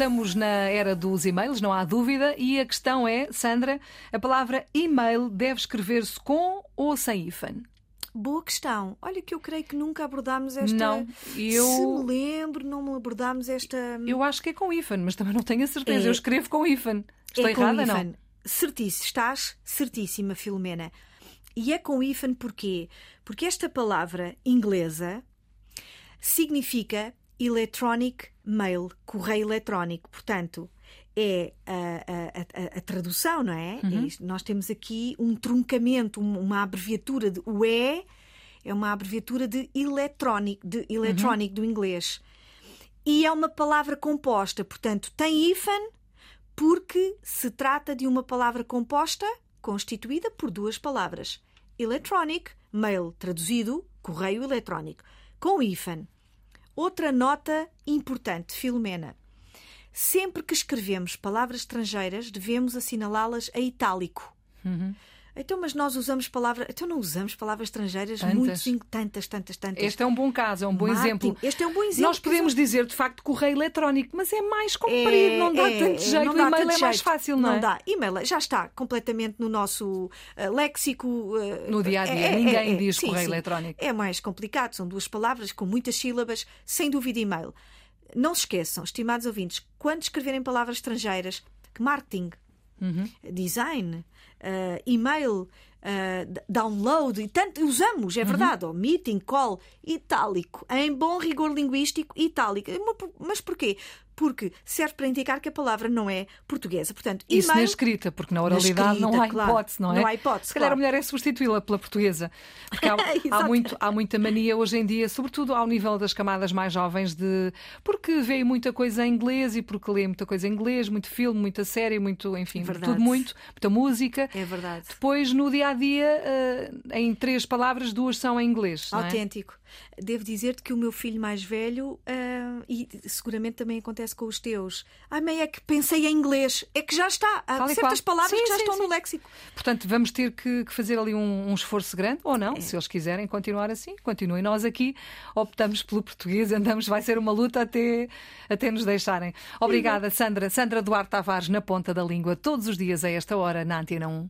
estamos na era dos e-mails, não há dúvida, e a questão é, Sandra, a palavra e-mail deve escrever-se com ou sem hífen? Boa questão. Olha que eu creio que nunca abordámos esta. Não, eu- Se me lembro, não me abordámos esta. Eu acho que é com hífen, mas também não tenho a certeza. É- Eu escrevo com hífen. Estou é errada, com não? Certíssimo, estás certíssima, Filomena. E é com hífen porquê? Porque esta palavra inglesa significa electronic mail, correio eletrónico. Portanto, é a, a- a- a tradução, não é? Uhum. É. Nós temos aqui um truncamento, um- uma abreviatura de o E é uma abreviatura de electronic, de electronic do inglês. E é uma palavra composta, portanto, tem hífen porque se trata de uma palavra composta constituída por duas palavras. Electronic, mail traduzido, correio eletrónico, com hífen. Outra nota importante, Filomena. Sempre que escrevemos palavras estrangeiras, devemos assinalá-las a itálico. Uhum. Então, mas nós usamos palavras. Então, não usamos palavras estrangeiras Tantas. muito. Tantas, tantas, tantas. Este é um bom caso, é um bom Marketing. exemplo. Este é um bom exemplo. Nós podemos dizer, de facto, correio eletrónico, mas é mais comprido, não dá É, tanto é, jeito. não o e-mail é mais jeito. fácil, não, é? dá. E-mail já está completamente no nosso eh, léxico. eh, No dia a dia, é- é- ninguém é- diz sim, correio sim. eletrónico. É mais complicado, são duas palavras com muitas sílabas, sem dúvida e-mail. Não se esqueçam, estimados ouvintes, quando escreverem palavras estrangeiras, que marketing, Uhum. design, eh, e-mail, d- download, e tanto usamos, Uhum. é verdade, ó, meeting, call, itálico, em bom rigor linguístico, itálico. Mas por- Mas porquê? Porque serve para indicar que a palavra não é portuguesa. Portanto, Isso na escrita, porque na oralidade não escrita, há claro. hipótese, não é? Não há hipótese, Se calhar claro. a mulher é substituí-la pela portuguesa. Porque há, há, muito, há muita mania hoje em dia, sobretudo ao nível das camadas mais jovens, de porque vê muita coisa em inglês e porque lê muita coisa em inglês, muito filme, muita série, muito, enfim, Verdade. tudo muito, muita música. É verdade. Depois, no dia a dia, em três palavras, duas são em inglês. é? Autêntico. Devo dizer-te que o meu filho mais velho, ah, e seguramente também acontece com os teus, ai, mãe, é que pensei em inglês. É que já está. Há certas qual. palavras Sim, que já sim, estão sim. no léxico. Portanto, vamos ter que, que fazer ali um, um esforço grande, ou não, É. se eles quiserem continuar assim, continuem. Nós aqui optamos pelo português, andamos, vai ser uma luta até, até nos deixarem. Obrigada, Sandra. Sandra Duarte Tavares, na ponta da língua, todos os dias a esta hora, na Antena 1.